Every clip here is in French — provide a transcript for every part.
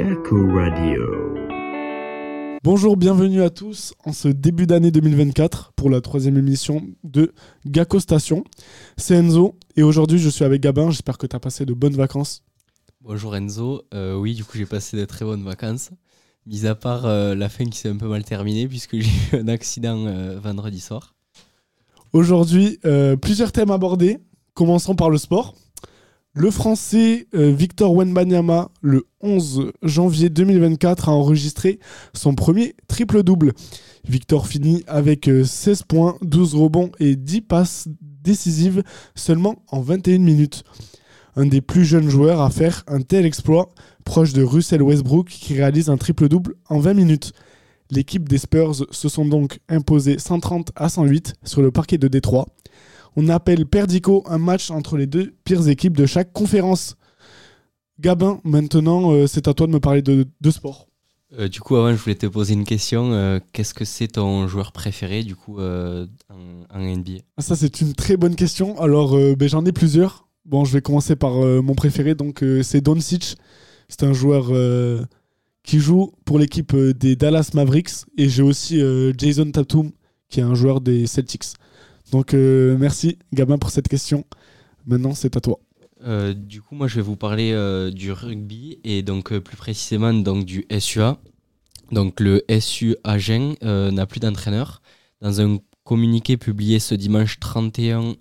Radio. Bonjour, bienvenue à tous en ce début d'année 2024 pour la troisième émission de Gacko Station. C'est Enzo et aujourd'hui je suis avec Gabin. J'espère que tu as passé de bonnes vacances. Bonjour Enzo. Euh, oui, du coup j'ai passé de très bonnes vacances. Mis à part euh, la fin qui s'est un peu mal terminée puisque j'ai eu un accident euh, vendredi soir. Aujourd'hui, plusieurs thèmes abordés. Commençons par le sport. Le Français euh, Victor Wenbanyama, le 11 janvier 2024, a enregistré son premier triple-double. Victor finit avec 16 euh, points, 12 rebonds et 10 passes décisives seulement en 21 minutes. Un des plus jeunes joueurs à faire un tel exploit, proche de Russell Westbrook qui réalise un triple-double en 20 minutes. L'équipe des Spurs se sont donc imposés 130 à 108 sur le parquet de Détroit on appelle Perdico un match entre les deux pires équipes de chaque conférence. Gabin, maintenant, euh, c'est à toi de me parler de, sport. Euh, du coup, avant, je voulais te poser une question. Euh, qu'est-ce que c'est ton joueur préféré, du coup, en, NBA ah, Ça, c'est une très bonne question. Alors, ben, j'en ai plusieurs. Bon, je vais commencer par mon préféré. Donc, c'est Doncic. C'est un joueur qui joue pour l'équipe des Dallas Mavericks. Et j'ai aussi Jason Tatum, qui est un joueur des Celtics. Donc euh, merci Gabin pour cette question. Maintenant c'est à toi. Euh, du coup, moi je vais vous parler euh, du rugby et donc plus précisément du SUA. Donc le SU Agen n'a plus d'entraîneur. Dans un communiqué publié ce dimanche 31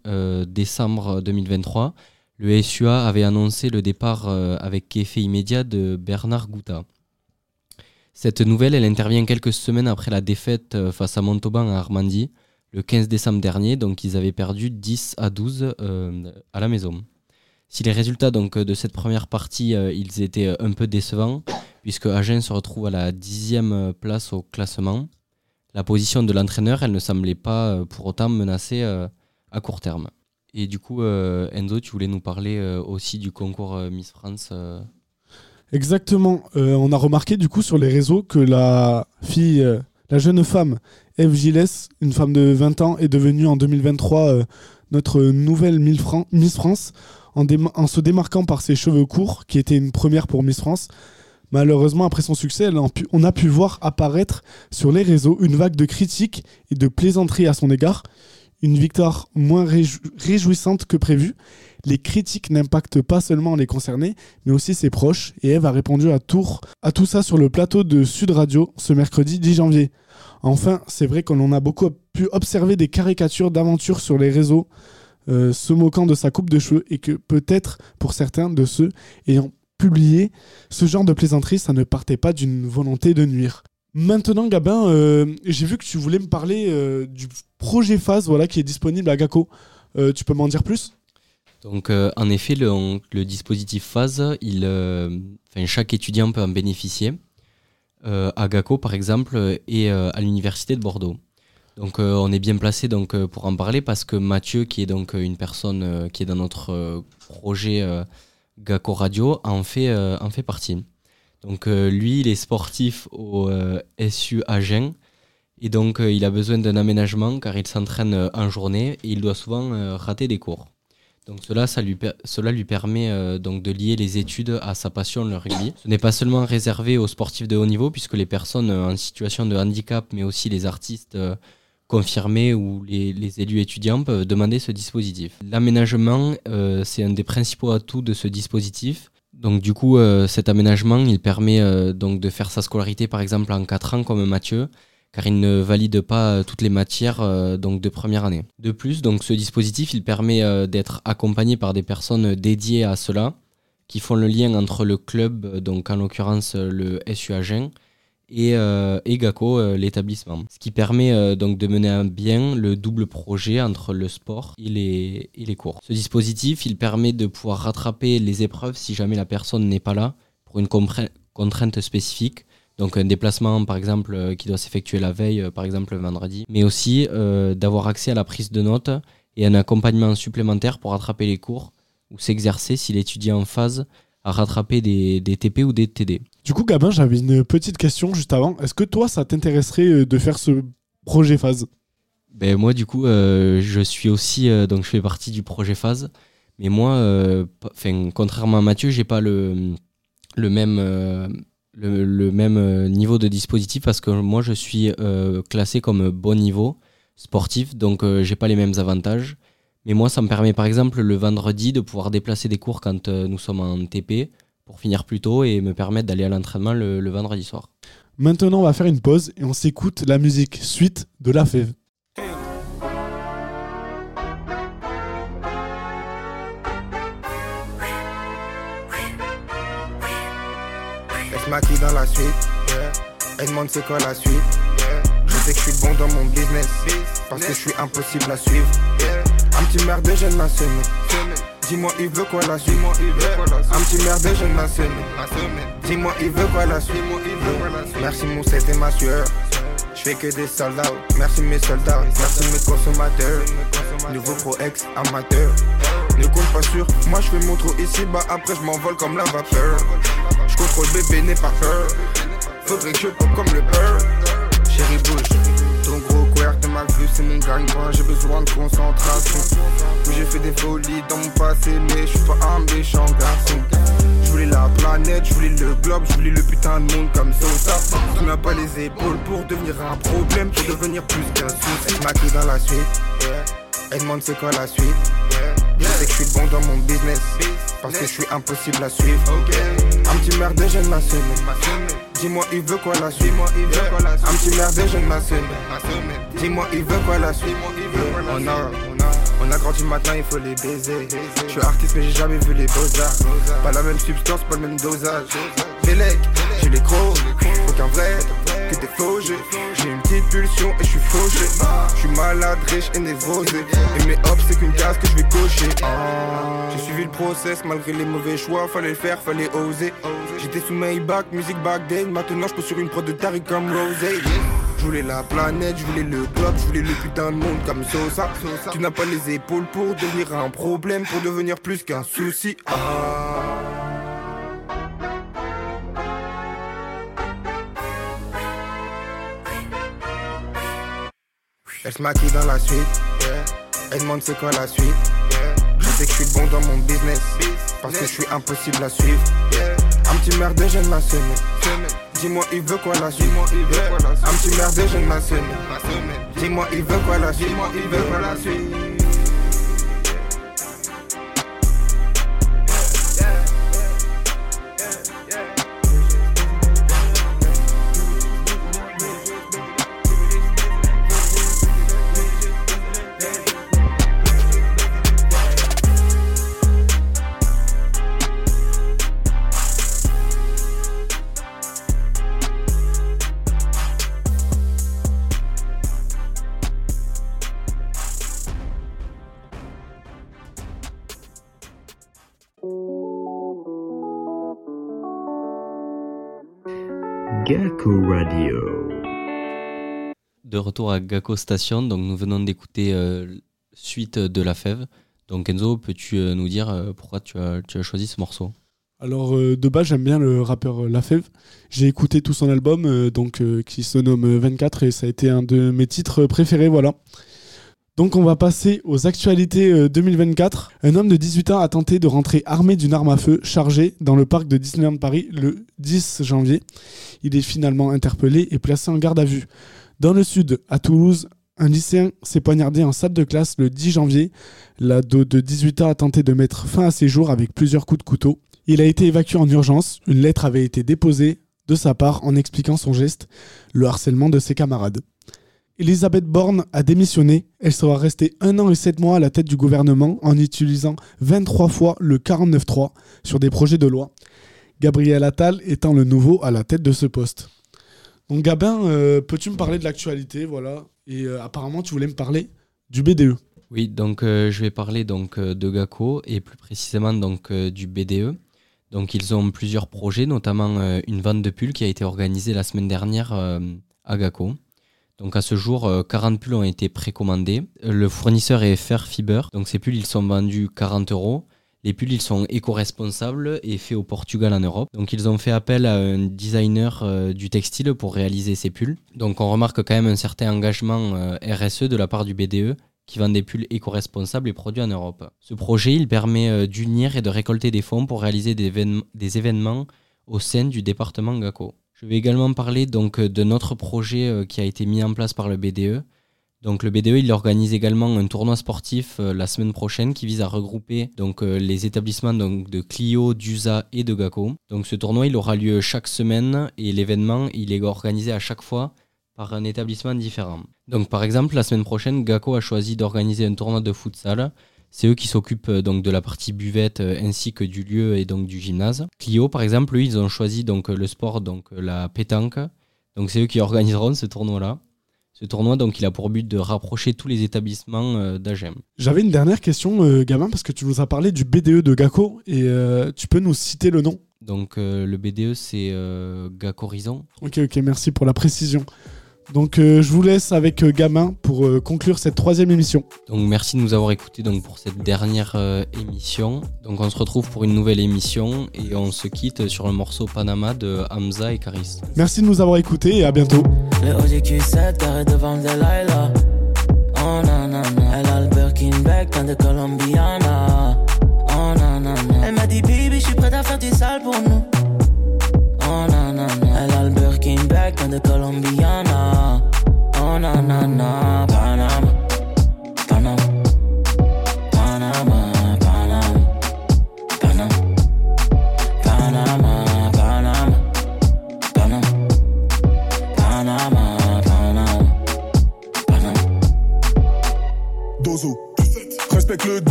décembre 2023, le SUA avait annoncé le départ avec effet immédiat de Bernard Gouta. Cette nouvelle, elle intervient quelques semaines après la défaite face à Montauban à Armandie le 15 décembre dernier. Donc ils avaient perdu 10 à 12 euh, à la maison. Si les résultats donc, de cette première partie, euh, ils étaient un peu décevants, puisque Agen se retrouve à la dixième place au classement, la position de l'entraîneur, elle ne semblait pas euh, pour autant menacée à court terme. Et du coup, Enzo, tu voulais nous parler aussi du concours Miss France Exactement. on a remarqué du coup sur les réseaux que la fille, la jeune femme Eve Gilles, une femme de 20 ans, est devenue en 2023 euh, notre nouvelle Miss France en, se démarquant par ses cheveux courts, qui était une première pour Miss France. Malheureusement, après son succès, on a pu voir apparaître sur les réseaux une vague de critiques et de plaisanteries à son égard. Une victoire moins réjouissante que prévu. Les critiques n'impactent pas seulement les concernés, mais aussi ses proches. Et Eve a répondu à, tour, à tout ça sur le plateau de Sud Radio ce mercredi 10 janvier. Enfin, c'est vrai qu'on a beaucoup pu observer des caricatures d'aventures sur les réseaux euh, se moquant de sa coupe de cheveux et que peut-être pour certains de ceux ayant publié ce genre de plaisanterie, ça ne partait pas d'une volonté de nuire. Maintenant, Gabin, euh, j'ai vu que tu voulais me parler euh, du projet Phase voilà, qui est disponible à GACO. tu peux m'en dire plus? Donc, en effet, le, dispositif Phase, il, chaque étudiant peut en bénéficier. Euh, à GACO par exemple et euh, à l'université de Bordeaux. Donc euh, on est bien placé pour en parler parce que Mathieu qui est donc une personne qui est dans notre projet GACO Radio en fait en fait partie. Donc lui il est sportif au SU Agen et donc il a besoin d'un aménagement car il s'entraîne en journée et il doit souvent rater des cours. Donc cela, lui permet euh, donc de lier les études à sa passion, le rugby. Ce n'est pas seulement réservé aux sportifs de haut niveau, puisque les personnes euh, en situation de handicap, mais aussi les artistes euh, confirmés ou les, élus étudiants peuvent demander ce dispositif. L'aménagement, c'est un des principaux atouts de ce dispositif. Donc du coup, cet aménagement, il permet donc de faire sa scolarité par exemple en 4 ans comme Mathieu, car il ne valide pas euh, toutes les matières euh, donc de première année. De plus, donc ce dispositif permet euh, d'être accompagné par des personnes dédiées à cela, qui font le lien entre le club, donc en l'occurrence le SU Agen, et, euh, GACO, l'établissement. Ce qui permet donc de mener à bien le double projet entre le sport et les, et cours. Ce dispositif, permet de pouvoir rattraper les épreuves si jamais la personne n'est pas là pour une contrainte spécifique. Donc un déplacement par exemple euh, qui doit s'effectuer la veille, euh, par exemple le vendredi, mais aussi euh, d'avoir accès à la prise de notes et un accompagnement supplémentaire pour rattraper les cours ou s'exercer s'il étudie en phase à rattraper des, des TP ou des TD. Du coup, Gabin, j'avais une petite question juste avant. Est-ce que toi, ça t'intéresserait de faire ce projet phase? Ben moi du coup euh, je suis aussi euh, donc je fais partie du projet phase mais moi euh, contrairement à Mathieu j'ai pas le le même le, même euh, niveau de dispositif parce que moi je suis euh, classé comme bon niveau sportif donc euh, j'ai pas les mêmes avantages mais moi ça me permet par exemple le vendredi de pouvoir déplacer des cours quand nous sommes en TP pour finir plus tôt et me permettre d'aller à l'entraînement le, le vendredi soir. Maintenant, on va faire une pause et on s'écoute la musique suite de la fève. Se maquille dans la suite. Elle demande c'est quoi la suite. Je sais que je suis bon dans mon business. Parce que je suis impossible à suivre. Un petit merde, je m'a semé. Dis-moi, il veut quoi la suite. Un petit merde, je m'a semé. Dis-moi, il veut quoi la suite. Merci, mon c'était ma sueur. Je fais que des soldats. Merci mes soldats. Merci mes consommateurs. Nouveau pro ex amateur. Ne compte pas sur moi, je fais mon trou ici bas. Après, je m'envole comme la vapeur. Je contrôle bébé, n'aie pas peur. Faudrait que je pop comme le beurre. Chérie, bouge. Ton gros queer de ma vue, c'est mon gagne-pain. J'ai besoin de concentration. Oui, j'ai fait des folies dans mon passé, mais je suis pas un méchant garçon. Je voulais la planète, je voulais le globe, je voulais le putain de monde comme Sosa. Tu n'as pas les épaules pour devenir un problème, pour devenir plus qu'un souci. Maquille dans la suite, elle demande c'est quoi la suite. Je sais que je suis bon dans mon business, parce que je suis impossible à suivre. Un petit merde, je m'a semé. Dis-moi, il veut quoi la suite? Un petit merde, je m'a semé. Dis-moi, il veut quoi la suite? On a, on a, grandi maintenant, il faut les baiser. Je suis artiste, mais j'ai jamais vu les beaux-arts. Pas la même substance, pas le même dosage. Bélec, j'ai les gros, aucun vrai, J'ai une petite pulsion et je suis fauché. Je suis malade, riche et névrosé. Et mes hops, c'est qu'une case que je vais cocher. J'ai suivi le process malgré les mauvais choix. Fallait le faire, fallait oser. J'étais sous Maybach, musique back then. Maintenant, je peux sur une prod de Tariq comme Rosé. Je voulais la planète, je voulais le globe, je voulais le putain de monde comme Sosa. Tu n'as pas les épaules pour devenir un problème, pour devenir plus qu'un souci. Ah. Elle se maquille dans la suite, yeah. elle demande c'est quoi la suite. yeah. Je sais que je suis bon dans mon business, parce que je suis impossible à suivre. yeah. Un petit merde, je m'a semé. Dis-moi, il veut quoi la suite. Un petit merde, je m'a semé. Dis-moi, il veut quoi la suite Dis-moi, il veut quoi la suite Radio. De retour à Gakko Station, donc nous venons d'écouter euh, Suite de la Fève. Donc Enzo, peux-tu euh, nous dire euh, pourquoi tu as, tu as choisi ce morceau? Alors, euh, de base, j'aime bien le rappeur euh, Lafèvre. J'ai écouté tout son album, euh, donc, euh, qui se nomme euh, 24, et ça a été un de mes titres préférés, voilà. Donc, on va passer aux actualités euh, 2024. Un homme de 18 ans a tenté de rentrer armé d'une arme à feu chargée dans le parc de Disneyland Paris le 10 janvier. Il est finalement interpellé et placé en garde à vue. Dans le sud, à Toulouse, un lycéen s'est poignardé en salle de classe le 10 janvier. L'ado de 18 ans a tenté de mettre fin à ses jours avec plusieurs coups de couteau. Il a été évacué en urgence. Une lettre avait été déposée de sa part en expliquant son geste, le harcèlement de ses camarades. Elisabeth Borne a démissionné. Elle sera restée un an et sept mois à la tête du gouvernement en utilisant 23 fois le 49.3 sur des projets de loi. Gabriel Attal étant le nouveau à la tête de ce poste. Donc Gabin, euh, peux-tu me parler de l'actualité, voilà Et euh, apparemment, tu voulais me parler du BDE. Oui, donc euh, je vais parler donc de Gaco et plus précisément donc du BDE. Donc ils ont plusieurs projets, notamment une vente de pulls qui a été organisée la semaine dernière à Gaco. Donc à ce jour, euh, 40 pulls ont été précommandés. Euh, Le fournisseur est Fairfiber. Donc ces pulls, ils sont vendus 40 euros. Les pulls, ils sont éco-responsables et faits au Portugal en Europe. Donc ils ont fait appel à un designer euh, du textile pour réaliser ces pulls. Donc on remarque quand même un certain engagement euh, RSE de la part du BDE qui vend des pulls éco-responsables et produits en Europe. Ce projet, il permet euh, d'unir et de récolter des fonds pour réaliser des événements au sein du département GACO. Je vais également parler donc euh, de notre projet euh, qui a été mis en place par le BDE. Donc le BDE, organise également un tournoi sportif euh, la semaine prochaine qui vise à regrouper donc les établissements de Clio, d'USA et de GACO. Donc ce tournoi, il aura lieu chaque semaine et l'événement, il est organisé à chaque fois par un établissement différent. Donc par exemple, la semaine prochaine, GACO a choisi d'organiser un tournoi de futsal. C'est eux qui s'occupent euh, donc de la partie buvette euh, ainsi que du lieu et donc du gymnase. Clio, par exemple, eux, ils ont choisi donc euh, le sport, donc la pétanque. Donc c'est eux qui organiseront ce tournoi-là. Ce tournoi, donc, il a pour but de rapprocher tous les établissements d'AGEM. J'avais une dernière question, euh, Gabin, parce que tu nous as parlé du BDE de Gaco et euh, tu peux nous citer le nom? Donc euh, le BDE, c'est euh, GAC Horizon. Ok, ok, merci pour la précision. Donc euh, je vous laisse avec euh, Gabin pour euh, conclure cette troisième émission. Donc merci de nous avoir écoutés donc, pour cette dernière euh, émission. Donc on se retrouve pour une nouvelle émission et on se quitte sur le morceau Panama de Hamza et Karis. Merci de nous avoir écoutés et à bientôt. Le OGQ7 garé devant le Delilah. Oh nanana. Elle a le Birkin bag quand de Colombiana. Oh nanana. Elle m'a dit, baby, je suis prête à faire du sale pour nous. Oh nanana. Elle a le Birkin bag quand de Colombiana.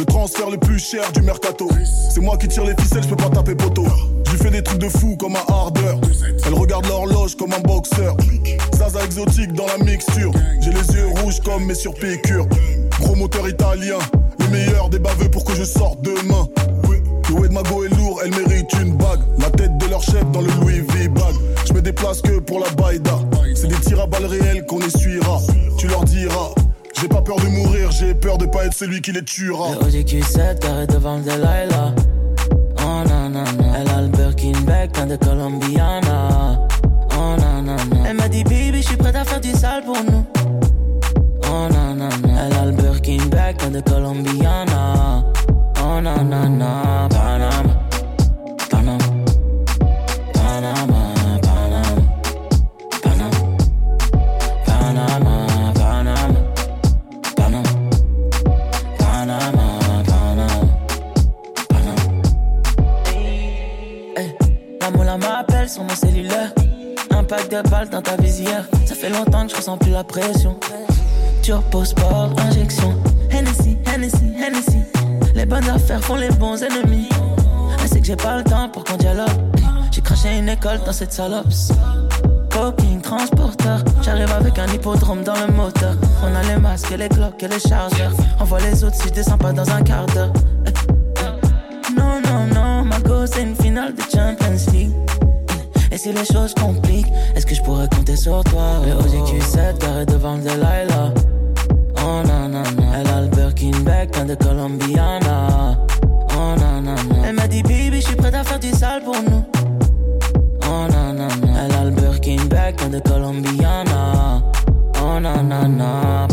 Le transfert le plus cher du mercato. C'est moi qui tire les ficelles, je peux pas taper poteau. Je lui fais des trucs de fou comme un hardeur. Elle regarde l'horloge comme un boxeur. Zaza exotique dans la mixture. J'ai les yeux rouges comme mes surpiqûres. Gros moteur italien. Le meilleur des baveux pour que je sorte demain. Le de Mago est lourd, elle mérite une bague. La tête de leur chef dans le Louis V bag. Je me déplace que pour la baïda. C'est des tirs à balles réelles qu'on essuiera. Tu leur diras. J'ai pas peur de mourir, j'ai peur de pas être celui qui les tuera. Le OGQ7 garé devant le Delilah. Oh nanana. Elle a le bag quand de Colombiana. Oh nanana. Elle m'a dit, baby, je suis prête à faire du sale pour nous. Oh nanana. Elle a le bag quand de Colombiana. Oh nanana. Panama. Mon cellulaire. Un pack de balles dans ta visière. Ça fait longtemps que je ressens plus la pression. Turbo sport, injection. Hennessy, Hennessy, Hennessy. Les bonnes affaires font les bons ennemis. Elle sait que j'ai pas le temps pour qu'on dialogue. J'ai craché une école dans cette salope. Coking, transporteur. J'arrive avec un hippodrome dans le moteur. On a les masques et les cloques et les chargeurs. On voit les autres si je descends pas dans un quart d'heure. Eh. Non, non, non, ma go, c'est une finale de Champions League. Si les choses compliquent, est-ce que je pourrais compter sur toi? Le OGQ7 garé devant le Delilah. Oh nanana. Elle a le Birkin bag quand de Colombiana. Oh nanana. Elle m'a dit, baby, je suis prête à faire du sale pour nous. Oh nanana. Elle a le Birkin bag quand de Colombiana. Oh nanana.